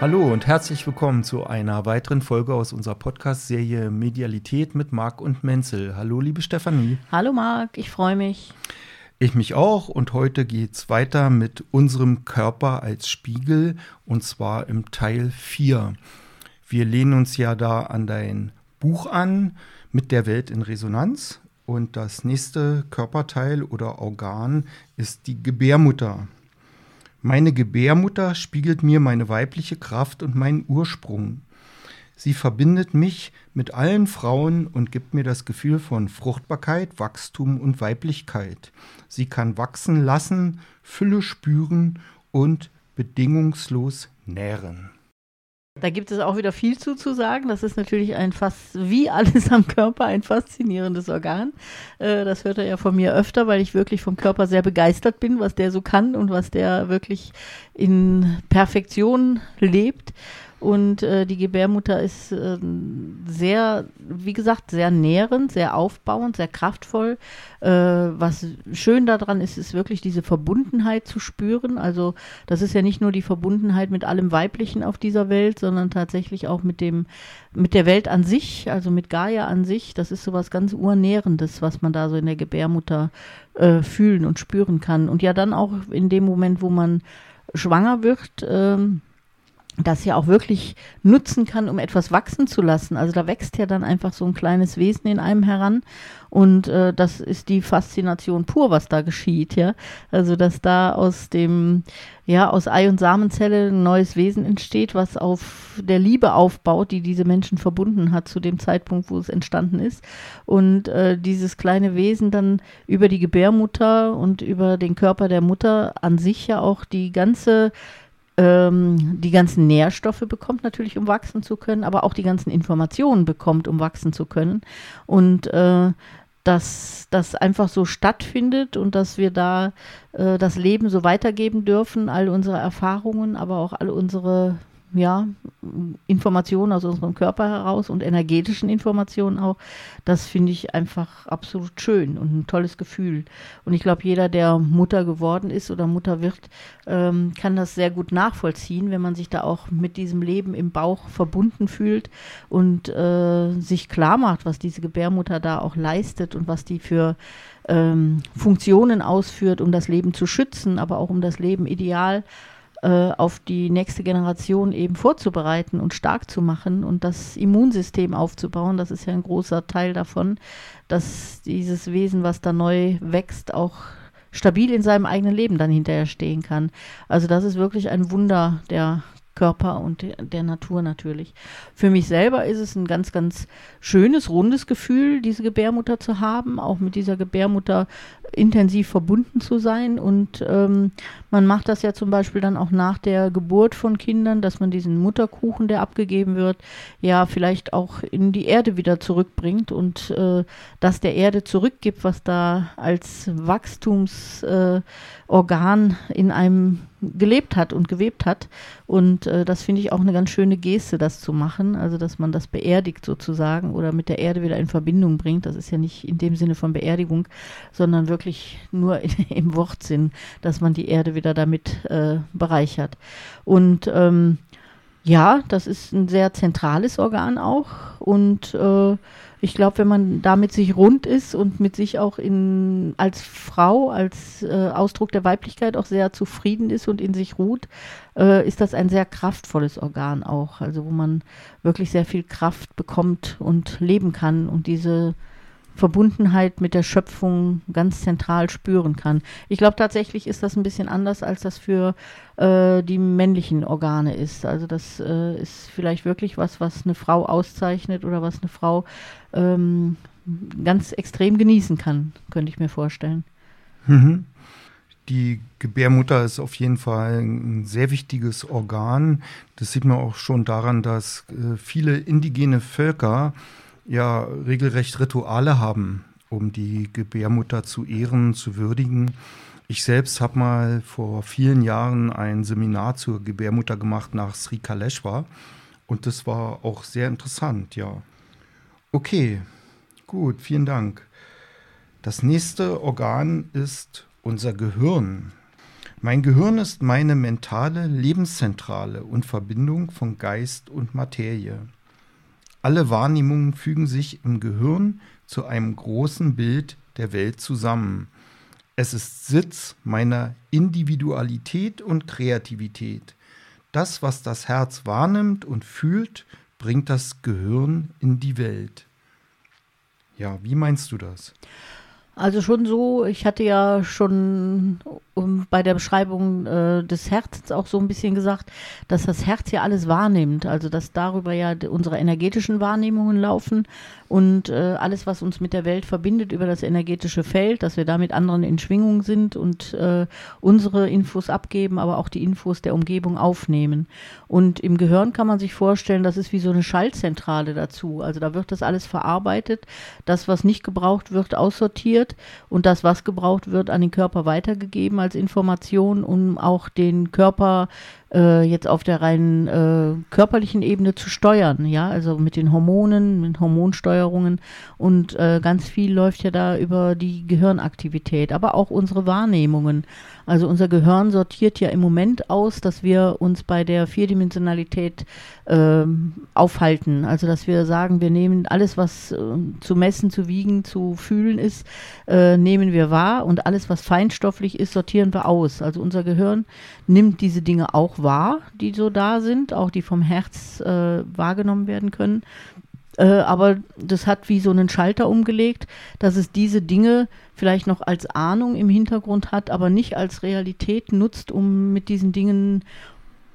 Hallo und herzlich willkommen zu einer weiteren Folge aus unserer Podcast-Serie Medialität mit Marc und Menzel. Hallo, liebe Stefanie. Hallo, Marc, ich freue mich. Ich mich auch und heute geht es weiter mit unserem Körper als Spiegel und zwar im Teil 4. Wir lehnen uns ja da an dein Buch an mit der Welt in Resonanz und das nächste Körperteil oder Organ ist die Gebärmutter. Meine Gebärmutter spiegelt mir meine weibliche Kraft und meinen Ursprung. Sie verbindet mich mit allen Frauen und gibt mir das Gefühl von Fruchtbarkeit, Wachstum und Weiblichkeit. Sie kann wachsen lassen, Fülle spüren und bedingungslos nähren. Da gibt es auch wieder viel zu, zu sagen. Das ist natürlich ein fast, wie alles am Körper, ein faszinierendes Organ. Äh, das hört er ja von mir öfter, weil ich wirklich vom Körper sehr begeistert bin, was der so kann und was der wirklich in Perfektion lebt. Und äh, die Gebärmutter ist äh, sehr, wie gesagt, sehr nährend, sehr aufbauend, sehr kraftvoll. Äh, was schön daran ist, ist wirklich diese Verbundenheit zu spüren. Also das ist ja nicht nur die Verbundenheit mit allem Weiblichen auf dieser Welt, sondern tatsächlich auch mit dem, mit der Welt an sich, also mit Gaia an sich. Das ist sowas ganz Urnährendes, was man da so in der Gebärmutter äh, fühlen und spüren kann. Und ja dann auch in dem Moment, wo man schwanger wird, ähm, das ja auch wirklich nutzen kann, um etwas wachsen zu lassen. Also da wächst ja dann einfach so ein kleines Wesen in einem heran und äh, das ist die Faszination pur, was da geschieht, ja. Also dass da aus dem, ja, aus Ei- und Samenzelle ein neues Wesen entsteht, was auf der Liebe aufbaut, die diese Menschen verbunden hat zu dem Zeitpunkt, wo es entstanden ist. Und äh, dieses kleine Wesen dann über die Gebärmutter und über den Körper der Mutter an sich ja auch die ganze ähm, die ganzen Nährstoffe bekommt, natürlich, um wachsen zu können, aber auch die ganzen Informationen bekommt, um wachsen zu können. Und äh, dass das einfach so stattfindet und dass wir da äh, das Leben so weitergeben dürfen, all unsere Erfahrungen, aber auch all unsere ja, Informationen aus unserem Körper heraus und energetischen Informationen auch, das finde ich einfach absolut schön und ein tolles Gefühl. Und ich glaube, jeder, der Mutter geworden ist oder Mutter wird, ähm, kann das sehr gut nachvollziehen, wenn man sich da auch mit diesem Leben im Bauch verbunden fühlt und äh, sich klar macht, was diese Gebärmutter da auch leistet und was die für ähm, Funktionen ausführt, um das Leben zu schützen, aber auch um das Leben ideal äh, auf die nächste Generation eben vorzubereiten und stark zu machen und das Immunsystem aufzubauen. Das ist ja ein großer Teil davon, dass dieses Wesen, was da neu wächst, auch stabil in seinem eigenen Leben dann hinterher stehen kann. Also das ist wirklich ein Wunder der Körper und der Natur natürlich. Für mich selber ist es ein ganz, ganz schönes, rundes Gefühl, diese Gebärmutter zu haben, auch mit dieser Gebärmutter intensiv verbunden zu sein. Und ähm, man macht das ja zum Beispiel dann auch nach der Geburt von Kindern, dass man diesen Mutterkuchen, der abgegeben wird, ja vielleicht auch in die Erde wieder zurückbringt und äh, das der Erde zurückgibt, was da als Wachstumsorgan äh, in einem gelebt hat und gewebt hat. Und äh, das finde ich auch eine ganz schöne Geste, das zu machen. Also, dass man das beerdigt sozusagen oder mit der Erde wieder in Verbindung bringt. Das ist ja nicht in dem Sinne von Beerdigung, sondern wirklich nur in, im Wortsinn, dass man die Erde wieder damit äh, bereichert. Und ähm, ja, das ist ein sehr zentrales Organ auch. Und äh, ich glaube, wenn man damit sich rund ist und mit sich auch in, als Frau, als äh, Ausdruck der Weiblichkeit auch sehr zufrieden ist und in sich ruht, äh, ist das ein sehr kraftvolles Organ auch. Also wo man wirklich sehr viel Kraft bekommt und leben kann und diese Verbundenheit mit der Schöpfung ganz zentral spüren kann. Ich glaube tatsächlich ist das ein bisschen anders, als das für äh, die männlichen Organe ist. Also das äh, ist vielleicht wirklich was, was eine Frau auszeichnet oder was eine Frau ähm, ganz extrem genießen kann, könnte ich mir vorstellen. Mhm. Die Gebärmutter ist auf jeden Fall ein sehr wichtiges Organ. Das sieht man auch schon daran, dass äh, viele indigene Völker ja regelrecht Rituale haben, um die Gebärmutter zu ehren, zu würdigen. Ich selbst habe mal vor vielen Jahren ein Seminar zur Gebärmutter gemacht nach Sri Kaleshwar und das war auch sehr interessant, ja. Okay, gut, vielen Dank. Das nächste Organ ist unser Gehirn. Mein Gehirn ist meine mentale Lebenszentrale und Verbindung von Geist und Materie. Alle Wahrnehmungen fügen sich im Gehirn zu einem großen Bild der Welt zusammen. Es ist Sitz meiner Individualität und Kreativität. Das, was das Herz wahrnimmt und fühlt, bringt das Gehirn in die Welt. Ja, wie meinst du das? Also schon so, ich hatte ja schon um, bei der Beschreibung äh, des Herzens auch so ein bisschen gesagt, dass das Herz ja alles wahrnimmt, also dass darüber ja unsere energetischen Wahrnehmungen laufen und äh, alles, was uns mit der Welt verbindet über das energetische Feld, dass wir da mit anderen in Schwingung sind und äh, unsere Infos abgeben, aber auch die Infos der Umgebung aufnehmen. Und im Gehirn kann man sich vorstellen, das ist wie so eine Schaltzentrale dazu. Also da wird das alles verarbeitet, das, was nicht gebraucht wird, aussortiert und das, was gebraucht wird, an den Körper weitergegeben als Information, um auch den Körper äh, jetzt auf der rein äh, körperlichen Ebene zu steuern, ja, also mit den Hormonen, mit Hormonsteuerungen und äh, ganz viel läuft ja da über die Gehirnaktivität, aber auch unsere Wahrnehmungen. Also unser Gehirn sortiert ja im Moment aus, dass wir uns bei der Vierdimensionalität äh, aufhalten. Also dass wir sagen, wir nehmen alles, was äh, zu messen, zu wiegen, zu fühlen ist, äh, nehmen wir wahr und alles, was feinstofflich ist, sortieren wir aus. Also unser Gehirn nimmt diese Dinge auch wahr, die so da sind, auch die vom Herz äh, wahrgenommen werden können. Äh, aber das hat wie so einen Schalter umgelegt, dass es diese Dinge vielleicht noch als Ahnung im Hintergrund hat, aber nicht als Realität nutzt, um mit diesen Dingen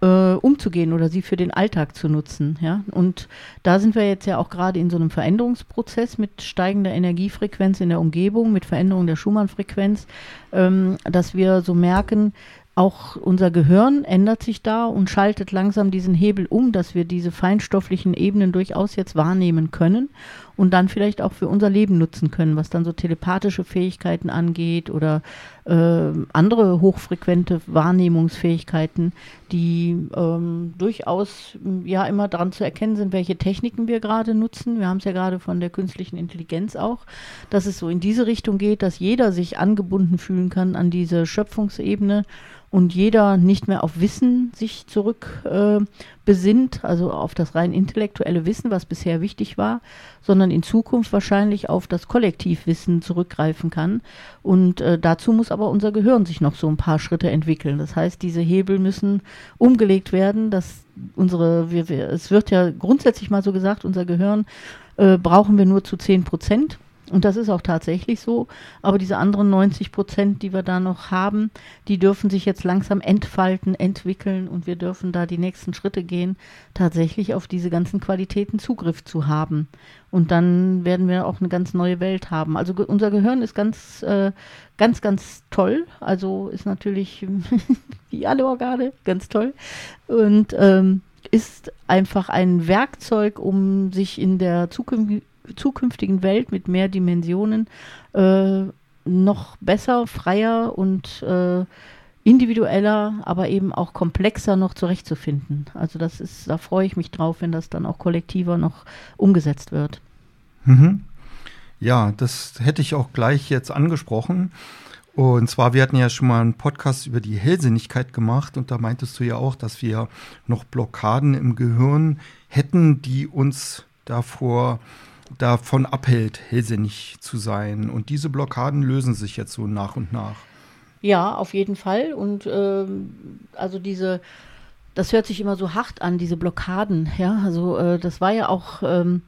äh, umzugehen oder sie für den Alltag zu nutzen. Ja? Und da sind wir jetzt ja auch gerade in so einem Veränderungsprozess mit steigender Energiefrequenz in der Umgebung, mit Veränderung der Schumann-Frequenz, ähm, dass wir so merken, auch unser Gehirn ändert sich da und schaltet langsam diesen Hebel um, dass wir diese feinstofflichen Ebenen durchaus jetzt wahrnehmen können und dann vielleicht auch für unser Leben nutzen können, was dann so telepathische Fähigkeiten angeht oder äh, andere hochfrequente Wahrnehmungsfähigkeiten, die ähm, durchaus ja immer daran zu erkennen sind, welche Techniken wir gerade nutzen. Wir haben es ja gerade von der künstlichen Intelligenz auch, dass es so in diese Richtung geht, dass jeder sich angebunden fühlen kann an diese Schöpfungsebene und jeder nicht mehr auf Wissen sich zurück äh, besinnt, also auf das rein intellektuelle Wissen, was bisher wichtig war, sondern in Zukunft wahrscheinlich auf das Kollektivwissen zurückgreifen kann. Und äh, dazu muss aber unser Gehirn sich noch so ein paar Schritte entwickeln. Das heißt, diese Hebel müssen umgelegt werden, dass unsere, wir, wir, es wird ja grundsätzlich mal so gesagt, unser Gehirn äh, brauchen wir nur zu 10 Prozent. Und das ist auch tatsächlich so. Aber diese anderen 90 Prozent, die wir da noch haben, die dürfen sich jetzt langsam entfalten, entwickeln und wir dürfen da die nächsten Schritte gehen, tatsächlich auf diese ganzen Qualitäten Zugriff zu haben. Und dann werden wir auch eine ganz neue Welt haben. Also ge unser Gehirn ist ganz, äh, ganz, ganz toll. Also ist natürlich wie alle Organe ganz toll. Und ähm, ist einfach ein Werkzeug, um sich in der Zukunft zukünftigen Welt mit mehr Dimensionen äh, noch besser, freier und äh, individueller, aber eben auch komplexer noch zurechtzufinden. Also das ist, da freue ich mich drauf, wenn das dann auch kollektiver noch umgesetzt wird. Mhm. Ja, das hätte ich auch gleich jetzt angesprochen. Und zwar, wir hatten ja schon mal einen Podcast über die Hellsinnigkeit gemacht und da meintest du ja auch, dass wir noch Blockaden im Gehirn hätten, die uns davor davon abhält, hellsinnig zu sein. Und diese Blockaden lösen sich jetzt so nach und nach. Ja, auf jeden Fall. Und ähm, also diese, das hört sich immer so hart an, diese Blockaden. Ja, also äh, das war ja auch ähm,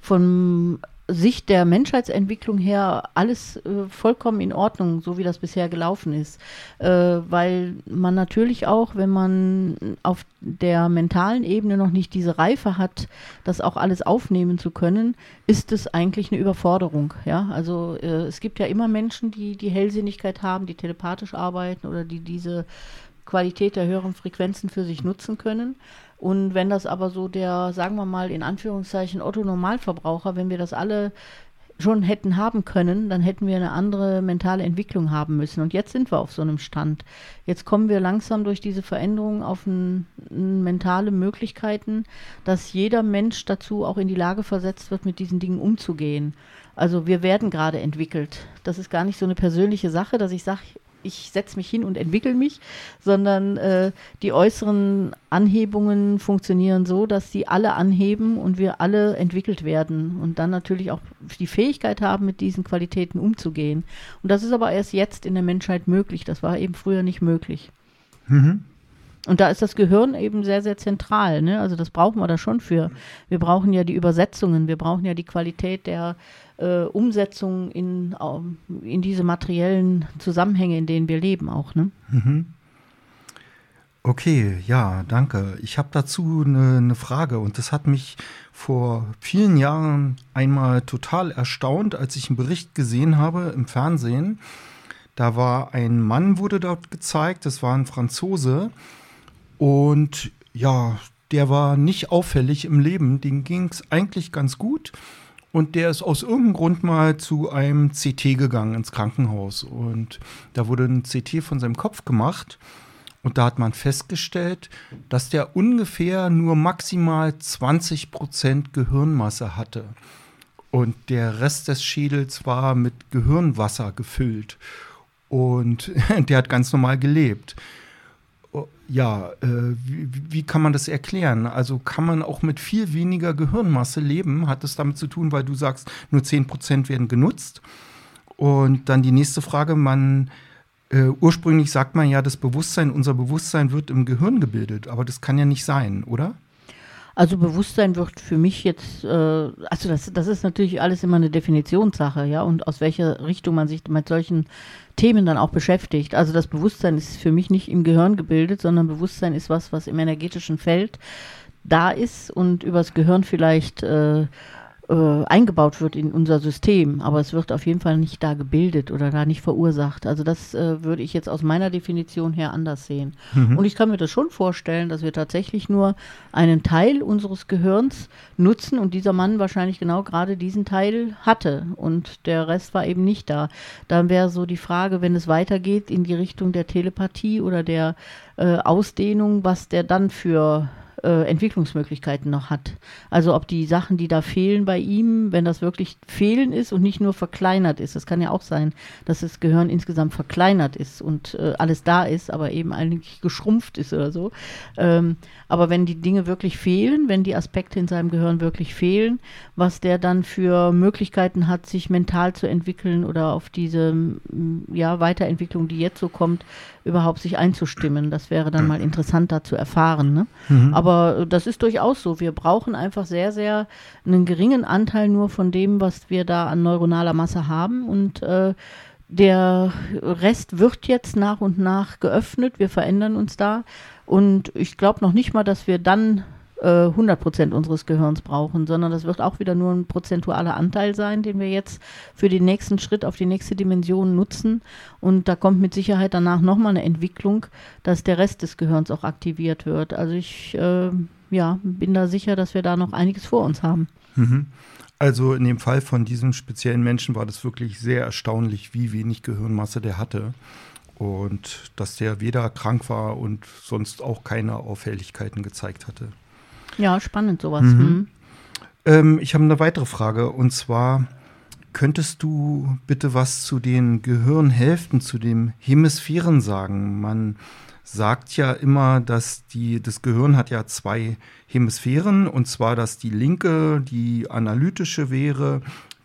von Sicht der Menschheitsentwicklung her alles äh, vollkommen in Ordnung, so wie das bisher gelaufen ist. Äh, weil man natürlich auch, wenn man auf der mentalen Ebene noch nicht diese Reife hat, das auch alles aufnehmen zu können, ist es eigentlich eine Überforderung. Ja, also äh, es gibt ja immer Menschen, die die Hellsinnigkeit haben, die telepathisch arbeiten oder die diese Qualität der höheren Frequenzen für sich nutzen können. Und wenn das aber so der, sagen wir mal, in Anführungszeichen Otto Normalverbraucher, wenn wir das alle schon hätten haben können, dann hätten wir eine andere mentale Entwicklung haben müssen. Und jetzt sind wir auf so einem Stand. Jetzt kommen wir langsam durch diese Veränderungen auf ein, ein mentale Möglichkeiten, dass jeder Mensch dazu auch in die Lage versetzt wird, mit diesen Dingen umzugehen. Also wir werden gerade entwickelt. Das ist gar nicht so eine persönliche Sache, dass ich sage, ich setze mich hin und entwickle mich, sondern äh, die äußeren Anhebungen funktionieren so, dass sie alle anheben und wir alle entwickelt werden und dann natürlich auch die Fähigkeit haben, mit diesen Qualitäten umzugehen. Und das ist aber erst jetzt in der Menschheit möglich. Das war eben früher nicht möglich. Mhm. Und da ist das Gehirn eben sehr, sehr zentral. Ne? Also das brauchen wir da schon für. Wir brauchen ja die Übersetzungen, wir brauchen ja die Qualität der äh, Umsetzung in, in diese materiellen Zusammenhänge, in denen wir leben auch. Ne? Mhm. Okay, ja, danke. Ich habe dazu eine, eine Frage und das hat mich vor vielen Jahren einmal total erstaunt, als ich einen Bericht gesehen habe im Fernsehen. Da war ein Mann, wurde dort gezeigt, das war ein Franzose, und ja, der war nicht auffällig im Leben, dem ging es eigentlich ganz gut. Und der ist aus irgendeinem Grund mal zu einem CT gegangen ins Krankenhaus. Und da wurde ein CT von seinem Kopf gemacht. Und da hat man festgestellt, dass der ungefähr nur maximal 20 Prozent Gehirnmasse hatte. Und der Rest des Schädels war mit Gehirnwasser gefüllt. Und der hat ganz normal gelebt ja, äh, wie, wie, kann man das erklären? Also kann man auch mit viel weniger Gehirnmasse leben? Hat das damit zu tun, weil du sagst, nur 10% werden genutzt? Und dann die nächste Frage, man äh, ursprünglich sagt man ja, das Bewusstsein, unser Bewusstsein wird im Gehirn gebildet, aber das kann ja nicht sein, oder? Also Bewusstsein wird für mich jetzt, äh, also das, das ist natürlich alles immer eine Definitionssache, ja, und aus welcher Richtung man sich mit solchen Themen dann auch beschäftigt. Also das Bewusstsein ist für mich nicht im Gehirn gebildet, sondern Bewusstsein ist was, was im energetischen Feld da ist und übers Gehirn vielleicht äh, äh, eingebaut wird in unser System, aber es wird auf jeden Fall nicht da gebildet oder da nicht verursacht. Also das äh, würde ich jetzt aus meiner Definition her anders sehen. Mhm. Und ich kann mir das schon vorstellen, dass wir tatsächlich nur einen Teil unseres Gehirns nutzen und dieser Mann wahrscheinlich genau gerade diesen Teil hatte und der Rest war eben nicht da. Dann wäre so die Frage, wenn es weitergeht in die Richtung der Telepathie oder der äh, Ausdehnung, was der dann für äh, Entwicklungsmöglichkeiten noch hat. Also ob die Sachen, die da fehlen bei ihm, wenn das wirklich fehlen ist und nicht nur verkleinert ist. Das kann ja auch sein, dass das Gehirn insgesamt verkleinert ist und äh, alles da ist, aber eben eigentlich geschrumpft ist oder so. Ähm, aber wenn die Dinge wirklich fehlen, wenn die Aspekte in seinem Gehirn wirklich fehlen, was der dann für Möglichkeiten hat, sich mental zu entwickeln oder auf diese ja, Weiterentwicklung, die jetzt so kommt, überhaupt sich einzustimmen. Das wäre dann mal interessant da zu erfahren. Ne? Mhm. Aber das ist durchaus so. Wir brauchen einfach sehr, sehr einen geringen Anteil nur von dem, was wir da an neuronaler Masse haben und äh, der Rest wird jetzt nach und nach geöffnet. Wir verändern uns da. Und ich glaube noch nicht mal, dass wir dann äh, 100 Prozent unseres Gehirns brauchen, sondern das wird auch wieder nur ein prozentualer Anteil sein, den wir jetzt für den nächsten Schritt auf die nächste Dimension nutzen. Und da kommt mit Sicherheit danach nochmal eine Entwicklung, dass der Rest des Gehirns auch aktiviert wird. Also ich äh, ja, bin da sicher, dass wir da noch einiges vor uns haben. Mhm. Also in dem Fall von diesem speziellen Menschen war das wirklich sehr erstaunlich, wie wenig Gehirnmasse der hatte. Und dass der weder krank war und sonst auch keine Auffälligkeiten gezeigt hatte. Ja, spannend sowas. Mhm. Mhm. Ähm, ich habe eine weitere Frage und zwar könntest du bitte was zu den Gehirnhälften, zu den Hemisphären sagen? Man sagt ja immer, dass die, das Gehirn hat ja zwei Hemisphären und zwar, dass die linke die analytische wäre,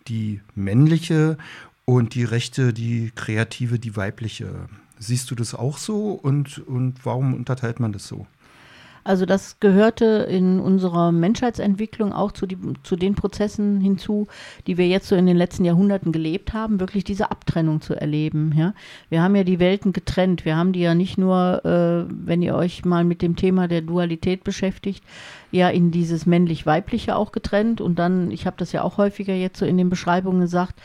die männliche und die rechte die kreative, die weibliche. Siehst du das auch so und, und warum unterteilt man das so? Also das gehörte in unserer Menschheitsentwicklung auch zu, die, zu den Prozessen hinzu, die wir jetzt so in den letzten Jahrhunderten gelebt haben, wirklich diese Abtrennung zu erleben. Ja? Wir haben ja die Welten getrennt. Wir haben die ja nicht nur, äh, wenn ihr euch mal mit dem Thema der Dualität beschäftigt, ja in dieses männlich-weibliche auch getrennt. Und dann, ich habe das ja auch häufiger jetzt so in den Beschreibungen gesagt,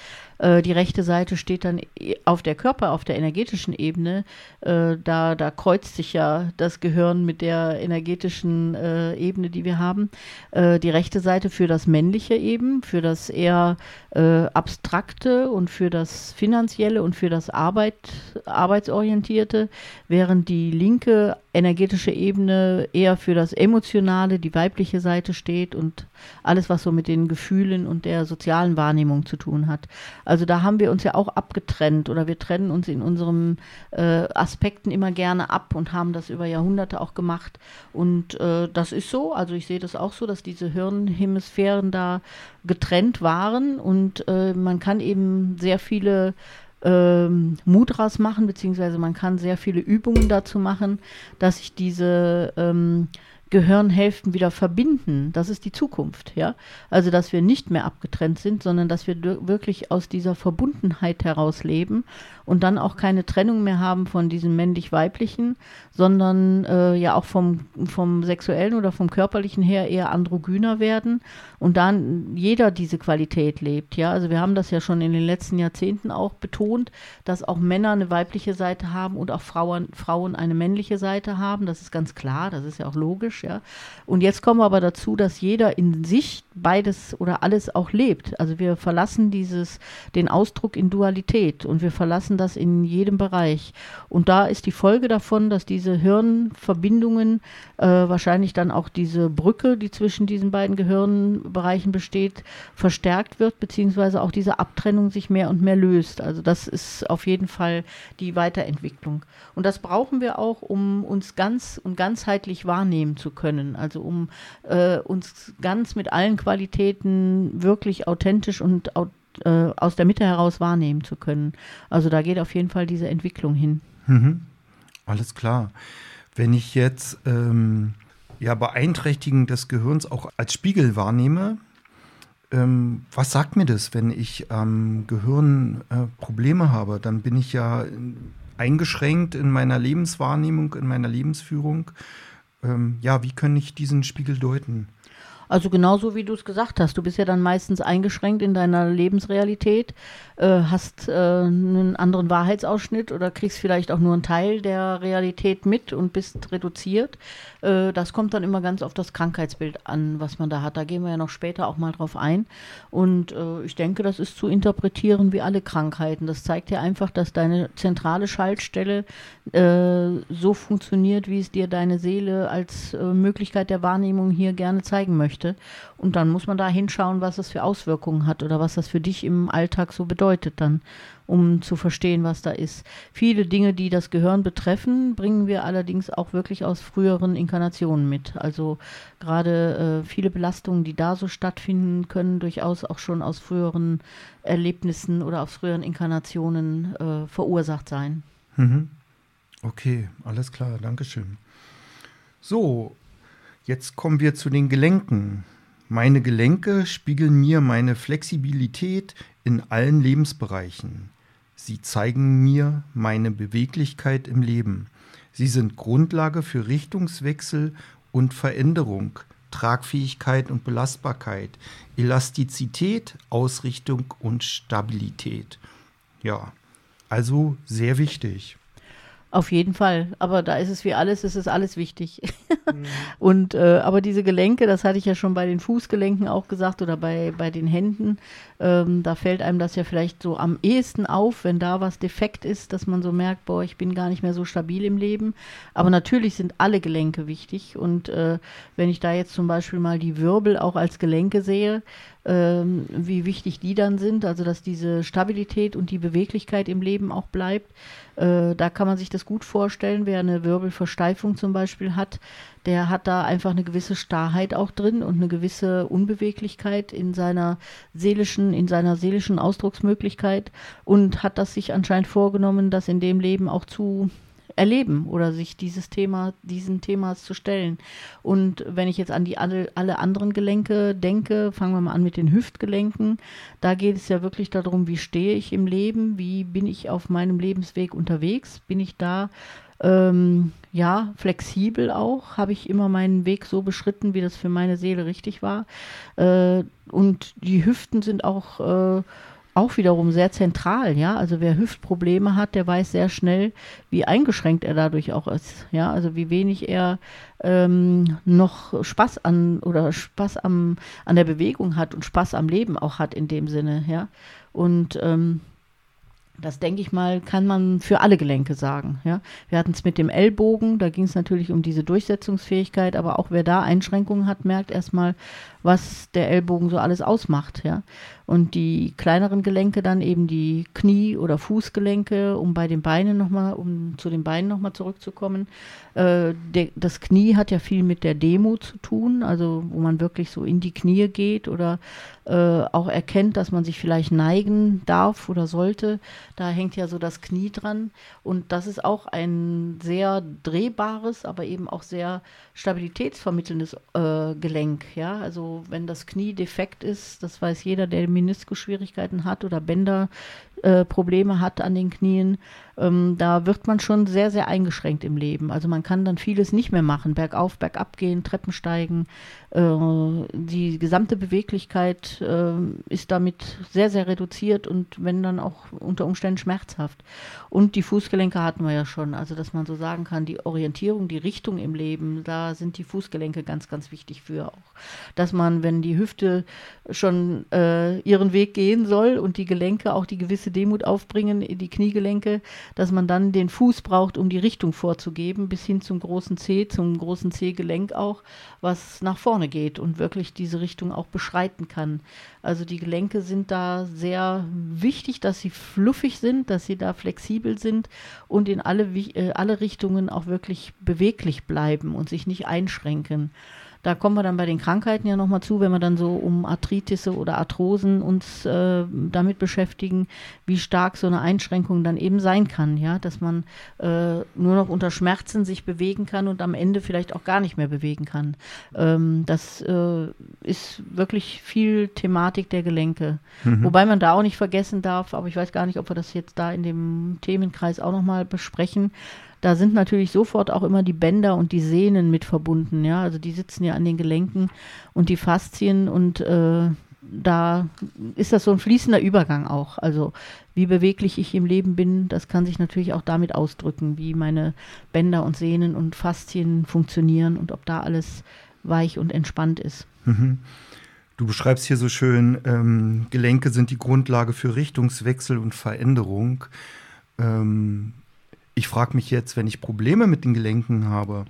äh, die rechte Seite steht dann auf der Körper, auf der energetischen Ebene. Äh, da, da kreuzt sich ja das Gehirn mit der energetischen äh, Ebene, die wir haben. Äh, die rechte Seite für das Männliche eben, für das eher äh, Abstrakte und für das Finanzielle und für das Arbeit, Arbeitsorientierte, während die linke energetische Ebene eher für das Emotionale, die weibliche Seite steht und alles, was so mit den Gefühlen und der sozialen Wahrnehmung zu tun hat. Also da haben wir uns ja auch abgetrennt oder wir trennen uns in unseren äh, Aspekten immer gerne ab und haben das über Jahrhunderte auch gemacht. Und äh, das ist so, also ich sehe das auch so, dass diese Hirnhemisphären da getrennt waren und äh, man kann eben sehr viele ähm, Mudras machen, beziehungsweise man kann sehr viele Übungen dazu machen, dass sich diese ähm, Gehirnhälften wieder verbinden. Das ist die Zukunft, ja. Also, dass wir nicht mehr abgetrennt sind, sondern dass wir wirklich aus dieser Verbundenheit heraus leben und dann auch keine Trennung mehr haben von diesem männlich-weiblichen, sondern äh, ja auch vom, vom sexuellen oder vom körperlichen her eher androgyner werden und dann jeder diese Qualität lebt, ja. Also, wir haben das ja schon in den letzten Jahrzehnten auch betont, dass auch Männer eine weibliche Seite haben und auch Frauen, Frauen eine männliche Seite haben. Das ist ganz klar, das ist ja auch logisch ja. Und jetzt kommen wir aber dazu, dass jeder in sich beides oder alles auch lebt. Also wir verlassen dieses, den Ausdruck in Dualität und wir verlassen das in jedem Bereich. Und da ist die Folge davon, dass diese Hirnverbindungen äh, wahrscheinlich dann auch diese Brücke, die zwischen diesen beiden Gehirnbereichen besteht, verstärkt wird, beziehungsweise auch diese Abtrennung sich mehr und mehr löst. Also das ist auf jeden Fall die Weiterentwicklung. Und das brauchen wir auch, um uns ganz und ganzheitlich wahrnehmen zu können. Also um äh, uns ganz mit allen Qualitäten wirklich authentisch und äh, aus der Mitte heraus wahrnehmen zu können. Also da geht auf jeden Fall diese Entwicklung hin. Mhm. Alles klar. Wenn ich jetzt ähm, ja Beeinträchtigung des Gehirns auch als Spiegel wahrnehme, ähm, was sagt mir das, wenn ich am ähm, Gehirn äh, Probleme habe? Dann bin ich ja eingeschränkt in meiner Lebenswahrnehmung, in meiner Lebensführung. Ähm, ja, wie kann ich diesen Spiegel deuten? Also genauso wie du es gesagt hast, du bist ja dann meistens eingeschränkt in deiner Lebensrealität, äh, hast äh, einen anderen Wahrheitsausschnitt oder kriegst vielleicht auch nur einen Teil der Realität mit und bist reduziert. Äh, das kommt dann immer ganz auf das Krankheitsbild an, was man da hat. Da gehen wir ja noch später auch mal drauf ein. Und äh, ich denke, das ist zu interpretieren wie alle Krankheiten. Das zeigt ja einfach, dass deine zentrale Schaltstelle äh, so funktioniert, wie es dir deine Seele als äh, Möglichkeit der Wahrnehmung hier gerne zeigen möchte möchte. Und dann muss man da hinschauen, was das für Auswirkungen hat oder was das für dich im Alltag so bedeutet dann, um zu verstehen, was da ist. Viele Dinge, die das Gehirn betreffen, bringen wir allerdings auch wirklich aus früheren Inkarnationen mit. Also gerade äh, viele Belastungen, die da so stattfinden, können durchaus auch schon aus früheren Erlebnissen oder aus früheren Inkarnationen äh, verursacht sein. Mhm. Okay, alles klar, Dankeschön. So, Jetzt kommen wir zu den Gelenken. Meine Gelenke spiegeln mir meine Flexibilität in allen Lebensbereichen. Sie zeigen mir meine Beweglichkeit im Leben. Sie sind Grundlage für Richtungswechsel und Veränderung, Tragfähigkeit und Belastbarkeit, Elastizität, Ausrichtung und Stabilität. Ja, also sehr wichtig. Auf jeden Fall. Aber da ist es wie alles, es ist alles wichtig. Mhm. Und äh, aber diese Gelenke, das hatte ich ja schon bei den Fußgelenken auch gesagt oder bei, bei den Händen, ähm, da fällt einem das ja vielleicht so am ehesten auf, wenn da was defekt ist, dass man so merkt, boah, ich bin gar nicht mehr so stabil im Leben. Aber natürlich sind alle Gelenke wichtig. Und äh, wenn ich da jetzt zum Beispiel mal die Wirbel auch als Gelenke sehe, ähm, wie wichtig die dann sind, also dass diese Stabilität und die Beweglichkeit im Leben auch bleibt. Äh, da kann man sich das gut vorstellen. Wer eine Wirbelversteifung zum Beispiel hat, der hat da einfach eine gewisse Starrheit auch drin und eine gewisse Unbeweglichkeit in seiner seelischen, in seiner seelischen Ausdrucksmöglichkeit und hat das sich anscheinend vorgenommen, das in dem Leben auch zu erleben oder sich dieses Thema, diesen Themas zu stellen. Und wenn ich jetzt an die alle, alle anderen Gelenke denke, fangen wir mal an mit den Hüftgelenken. Da geht es ja wirklich darum, wie stehe ich im Leben, wie bin ich auf meinem Lebensweg unterwegs, bin ich da ähm, ja, flexibel auch, habe ich immer meinen Weg so beschritten, wie das für meine Seele richtig war. Äh, und die Hüften sind auch äh, auch wiederum sehr zentral, ja. Also wer Hüftprobleme hat, der weiß sehr schnell, wie eingeschränkt er dadurch auch ist, ja. Also wie wenig er ähm, noch Spaß an oder Spaß am, an der Bewegung hat und Spaß am Leben auch hat in dem Sinne, ja. Und ähm, Das denke ich mal, kann man für alle Gelenke sagen. Ja? Wir hatten es mit dem Ellbogen, da ging es natürlich um diese Durchsetzungsfähigkeit, aber auch wer da Einschränkungen hat, merkt erstmal, was der Ellbogen so alles ausmacht. Ja? Und die kleineren Gelenke dann eben die Knie- oder Fußgelenke, um bei den Beinen nochmal, um zu den Beinen nochmal zurückzukommen. Äh, der, das Knie hat ja viel mit der Demo zu tun, also wo man wirklich so in die Knie geht oder äh, auch erkennt, dass man sich vielleicht neigen darf oder sollte. Da hängt ja so das Knie dran. Und das ist auch ein sehr drehbares, aber eben auch sehr stabilitätsvermittelndes äh, Gelenk. Ja, also wenn das Knie defekt ist, das weiß jeder, der Meniskusschwierigkeiten hat oder Bänderprobleme äh, hat an den Knien, ähm, da wird man schon sehr, sehr eingeschränkt im Leben. Also man kann dann vieles nicht mehr machen, bergauf, bergab gehen, Treppen steigen. Äh, die gesamte Beweglichkeit äh, ist damit sehr, sehr reduziert und wenn dann auch unter Umständen schmerzhaft. Und die Fußgelenke hatten wir ja schon, also dass man so sagen kann, die Orientierung, die Richtung im Leben, da sind die Fußgelenke ganz, ganz wichtig für auch. Dass man, wenn die Hüfte schon äh, ihren Weg gehen soll und die Gelenke auch die gewisse Demut aufbringen, die Kniegelenke, dass man dann den Fuß braucht, um die Richtung vorzugeben, bis hin zum großen C, zum großen C-Gelenk auch, was nach vorne geht und wirklich diese Richtung auch beschreiten kann. Also die Gelenke sind da sehr wichtig, dass sie fluffig sind, dass sie da flexibel sind und in alle, äh, alle Richtungen auch wirklich beweglich bleiben und sich nicht einschränken. Da kommen wir dann bei den Krankheiten ja nochmal zu, wenn wir dann so um Arthritis oder Arthrosen uns äh, damit beschäftigen, wie stark so eine Einschränkung dann eben sein kann, ja, dass man äh, nur noch unter Schmerzen sich bewegen kann und am Ende vielleicht auch gar nicht mehr bewegen kann. Ähm, das äh, ist wirklich viel Thematik der Gelenke. Mhm. Wobei man da auch nicht vergessen darf, aber ich weiß gar nicht, ob wir das jetzt da in dem Themenkreis auch nochmal besprechen da sind natürlich sofort auch immer die Bänder und die Sehnen mit verbunden, ja. Also die sitzen ja an den Gelenken und die Faszien und äh, da ist das so ein fließender Übergang auch. Also wie beweglich ich im Leben bin, das kann sich natürlich auch damit ausdrücken, wie meine Bänder und Sehnen und Faszien funktionieren und ob da alles weich und entspannt ist. Mhm. Du beschreibst hier so schön, ähm, Gelenke sind die Grundlage für Richtungswechsel und Veränderung. Ähm, ich frage mich jetzt, wenn ich Probleme mit den Gelenken habe,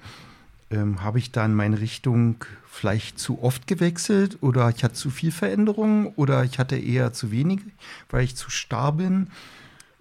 ähm, habe ich dann meine Richtung vielleicht zu oft gewechselt oder ich hatte zu viel Veränderungen oder ich hatte eher zu wenig, weil ich zu starr bin?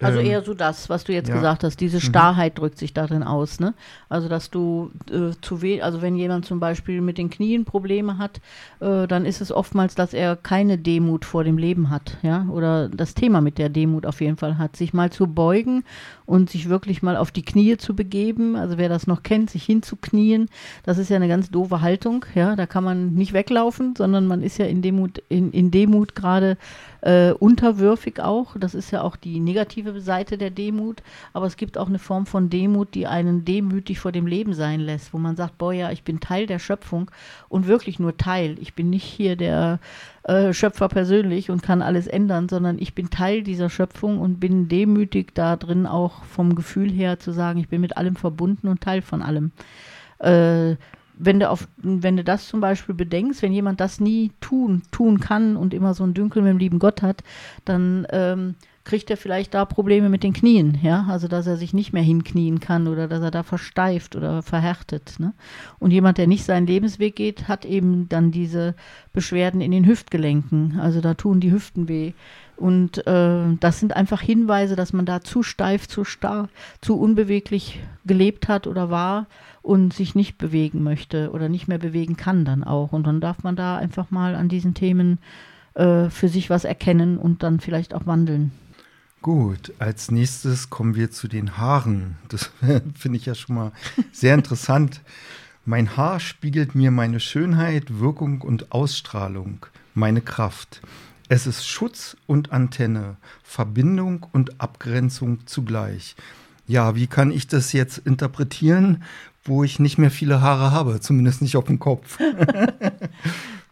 Also ähm, eher so das, was du jetzt ja. gesagt hast, diese mhm. Starrheit mhm. drückt sich darin aus, ne? Also dass du äh, zu wenig, also wenn jemand zum Beispiel mit den Knien Probleme hat, äh, dann ist es oftmals, dass er keine Demut vor dem Leben hat, ja, oder das Thema mit der Demut auf jeden Fall hat, sich mal zu beugen und sich wirklich mal auf die Knie zu begeben. Also wer das noch kennt, sich hinzuknien, das ist ja eine ganz doofe Haltung, ja, da kann man nicht weglaufen, sondern man ist ja in Demut, in, in Demut gerade äh, unterwürfig auch. Das ist ja auch die negative Seite der Demut. Aber es gibt auch eine Form von Demut, die einen demütig vor dem Leben sein lässt, wo man sagt, boah ja, ich bin Teil der Schöpfung und wirklich nur Teil. Ich bin nicht hier der äh, Schöpfer persönlich und kann alles ändern, sondern ich bin Teil dieser Schöpfung und bin demütig da drin auch vom Gefühl her zu sagen, ich bin mit allem verbunden und Teil von allem. Äh, wenn du, auf, wenn du das zum Beispiel bedenkst, wenn jemand das nie tun, tun kann und immer so ein Dünkel mit dem lieben Gott hat, dann ähm, kriegt er vielleicht da Probleme mit den Knien, ja, also dass er sich nicht mehr hinknien kann oder dass er da versteift oder verhärtet. Ne? Und jemand, der nicht seinen Lebensweg geht, hat eben dann diese Beschwerden in den Hüftgelenken, also da tun die Hüften weh. Und äh, das sind einfach Hinweise, dass man da zu steif, zu starr, zu unbeweglich gelebt hat oder war und sich nicht bewegen möchte oder nicht mehr bewegen kann dann auch. Und dann darf man da einfach mal an diesen Themen äh, für sich was erkennen und dann vielleicht auch wandeln. Gut, als nächstes kommen wir zu den Haaren. Das finde ich ja schon mal sehr interessant. Mein Haar spiegelt mir meine Schönheit, Wirkung und Ausstrahlung, meine Kraft. Es ist Schutz und Antenne, Verbindung und Abgrenzung zugleich. Ja, wie kann ich das jetzt interpretieren? wo ich nicht mehr viele Haare habe, zumindest nicht auf dem Kopf.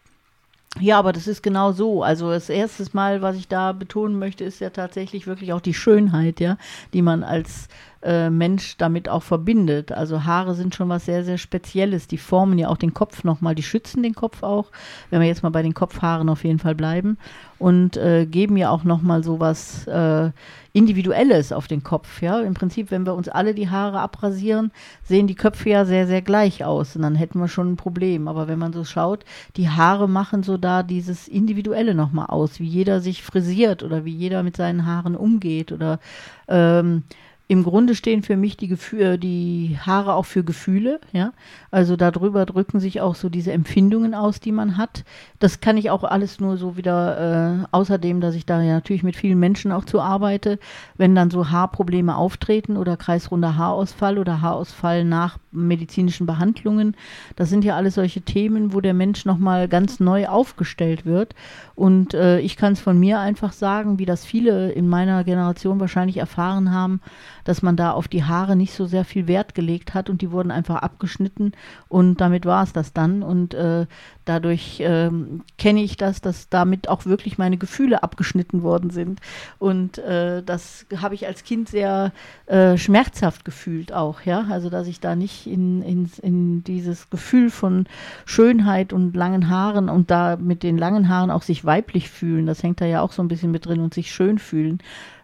Ja, aber das ist genau so. Also das erste Mal, was ich da betonen möchte, ist ja tatsächlich wirklich auch die Schönheit, ja, die man als äh, Mensch damit auch verbindet. Also Haare sind schon was sehr, sehr Spezielles. Die formen ja auch den Kopf nochmal, die schützen den Kopf auch, wenn wir jetzt mal bei den Kopfhaaren auf jeden Fall bleiben und äh, geben ja auch nochmal so was äh, Individuelles auf den Kopf. Ja, im Prinzip, wenn wir uns alle die Haare abrasieren, sehen die Köpfe ja sehr, sehr gleich aus und dann hätten wir schon ein Problem. Aber wenn man so schaut, die Haare machen so da dieses Individuelle nochmal aus, wie jeder sich frisiert oder wie jeder mit seinen Haaren umgeht oder ähm, im Grunde stehen für mich die, Gefühle, die Haare auch für Gefühle, ja. Also darüber drücken sich auch so diese Empfindungen aus, die man hat. Das kann ich auch alles nur so wieder, äh, außerdem, dass ich da ja natürlich mit vielen Menschen auch zu arbeite, wenn dann so Haarprobleme auftreten oder kreisrunder Haarausfall oder Haarausfall nach medizinischen Behandlungen. Das sind ja alles solche Themen, wo der Mensch nochmal ganz neu aufgestellt wird. Und äh, ich kann es von mir einfach sagen, wie das viele in meiner Generation wahrscheinlich erfahren haben, dass man da auf die Haare nicht so sehr viel Wert gelegt hat und die wurden einfach abgeschnitten und damit war es das dann. Und äh, dadurch ähm, kenne ich das, dass damit auch wirklich meine Gefühle abgeschnitten worden sind. Und äh, das habe ich als Kind sehr äh, schmerzhaft gefühlt auch, ja. Also dass ich da nicht in, in, in dieses Gefühl von Schönheit und langen Haaren und da mit den langen Haaren auch sich weiblich fühlen, das hängt da ja auch so ein bisschen mit drin und sich schön fühlen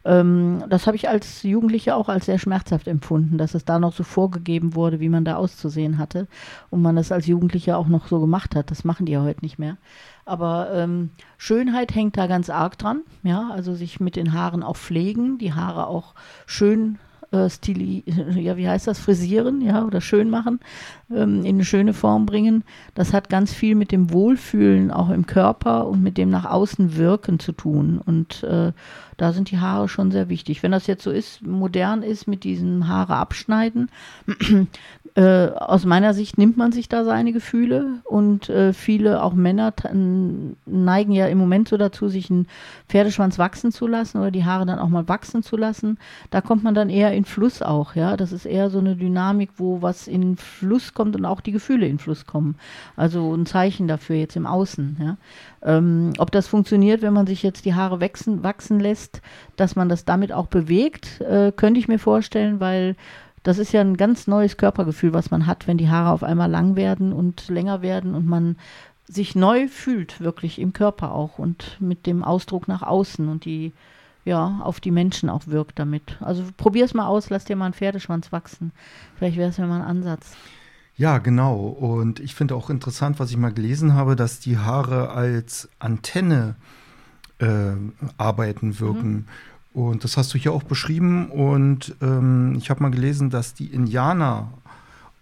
ähm, das habe ich als Jugendliche auch als sehr schmerzhaft empfunden, dass es da noch so vorgegeben wurde, wie man da auszusehen hatte und man das als Jugendliche auch noch so gemacht hat. Das machen die ja heute nicht mehr. Aber ähm, Schönheit hängt da ganz arg dran, ja, also sich mit den Haaren auch pflegen, die Haare auch schön äh, stili ja, wie heißt das, frisieren, ja, oder schön machen, ähm, in eine schöne Form bringen. Das hat ganz viel mit dem Wohlfühlen auch im Körper und mit dem nach außen wirken zu tun. Und äh, da sind die Haare schon sehr wichtig. Wenn das jetzt so ist, modern ist mit diesem Haare abschneiden, äh, aus meiner Sicht nimmt man sich da seine Gefühle und äh, viele, auch Männer, neigen ja im Moment so dazu, sich einen Pferdeschwanz wachsen zu lassen oder die Haare dann auch mal wachsen zu lassen. Da kommt man dann eher in Fluss auch, ja. Das ist eher so eine Dynamik, wo was in Fluss kommt und auch die Gefühle in Fluss kommen. Also ein Zeichen dafür jetzt im Außen, ja. Ähm, ob das funktioniert, wenn man sich jetzt die Haare wachsen, wachsen lässt, dass man das damit auch bewegt, äh, könnte ich mir vorstellen, weil das ist ja ein ganz neues Körpergefühl, was man hat, wenn die Haare auf einmal lang werden und länger werden und man sich neu fühlt, wirklich im Körper auch und mit dem Ausdruck nach außen und die ja, auf die Menschen auch wirkt damit. Also probier es mal aus, lass dir mal einen Pferdeschwanz wachsen. Vielleicht wäre es ja mal ein Ansatz. Ja, genau. Und ich finde auch interessant, was ich mal gelesen habe, dass die Haare als Antenne äh, arbeiten, wirken. Mhm. Und das hast du hier auch beschrieben. Und ähm, ich habe mal gelesen, dass die Indianer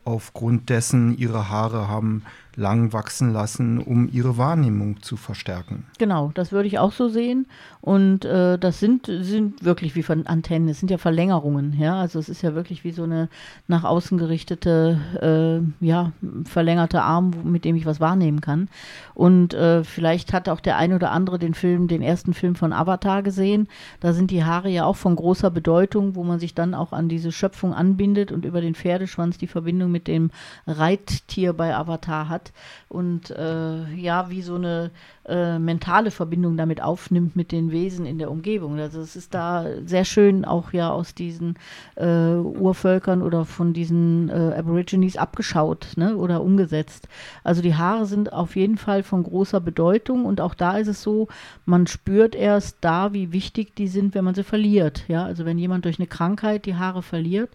aufgrund dessen ihre Haare haben lang wachsen lassen, um ihre Wahrnehmung zu verstärken. Genau, das würde ich auch so sehen. Und äh, das sind, sind wirklich wie von Antennen, es sind ja Verlängerungen, ja. Also es ist ja wirklich wie so eine nach außen gerichtete, äh, ja, verlängerte Arm, mit dem ich was wahrnehmen kann. Und äh, vielleicht hat auch der ein oder andere den Film, den ersten Film von Avatar gesehen. Da sind die Haare ja auch von großer Bedeutung, wo man sich dann auch an diese Schöpfung anbindet und über den Pferdeschwanz die Verbindung mit dem Reittier bei Avatar hat und äh, ja, wie so eine äh, mentale Verbindung damit aufnimmt mit den Wesen in der Umgebung. Also es ist da sehr schön auch ja aus diesen äh, Urvölkern oder von diesen äh, Aborigines abgeschaut ne, oder umgesetzt. Also die Haare sind auf jeden Fall von großer Bedeutung und auch da ist es so, man spürt erst da, wie wichtig die sind, wenn man sie verliert. Ja, also wenn jemand durch eine Krankheit die Haare verliert,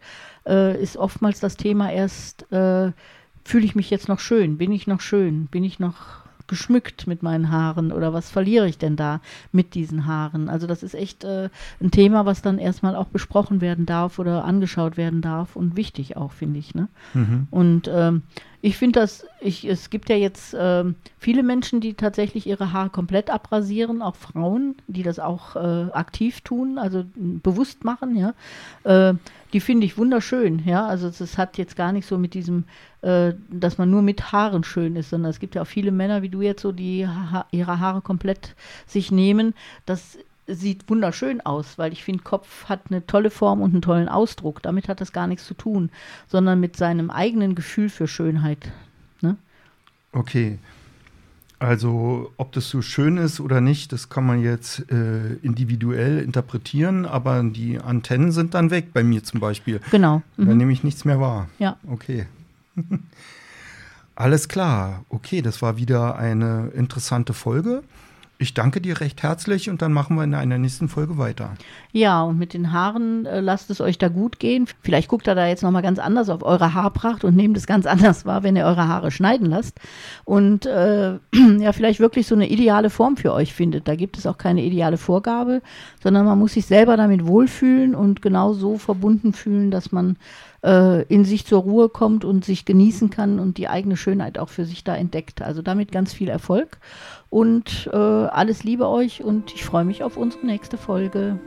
äh, ist oftmals das Thema erst äh, fühle ich mich jetzt noch schön? Bin ich noch schön? Bin ich noch geschmückt mit meinen Haaren oder was verliere ich denn da mit diesen Haaren? Also das ist echt äh, ein Thema, was dann erstmal auch besprochen werden darf oder angeschaut werden darf und wichtig auch, finde ich. Ne? Mhm. Und ähm, ich finde das, ich, es gibt ja jetzt äh, viele Menschen, die tatsächlich ihre Haare komplett abrasieren, auch Frauen, die das auch äh, aktiv tun, also bewusst machen, ja. Äh, die finde ich wunderschön, ja. Also es hat jetzt gar nicht so mit diesem, äh, dass man nur mit Haaren schön ist, sondern es gibt ja auch viele Männer wie du jetzt so, die ha ihre Haare komplett sich nehmen. Das sieht wunderschön aus, weil ich finde, Kopf hat eine tolle Form und einen tollen Ausdruck. Damit hat das gar nichts zu tun, sondern mit seinem eigenen Gefühl für Schönheit. Ne? Okay. Also ob das so schön ist oder nicht, das kann man jetzt äh, individuell interpretieren, aber die Antennen sind dann weg, bei mir zum Beispiel. Genau. Mhm. Da nehme ich nichts mehr wahr. Ja. Okay. Alles klar. Okay, das war wieder eine interessante Folge. Ich danke dir recht herzlich und dann machen wir in einer nächsten Folge weiter. Ja, und mit den Haaren äh, lasst es euch da gut gehen. Vielleicht guckt ihr da jetzt nochmal ganz anders auf eure Haarpracht und nehmt es ganz anders wahr, wenn ihr eure Haare schneiden lasst. Und äh, ja, vielleicht wirklich so eine ideale Form für euch findet. Da gibt es auch keine ideale Vorgabe, sondern man muss sich selber damit wohlfühlen und genau so verbunden fühlen, dass man äh, in sich zur Ruhe kommt und sich genießen kann und die eigene Schönheit auch für sich da entdeckt. Also damit ganz viel Erfolg und äh, alles Liebe euch und ich freue mich auf unsere nächste Folge.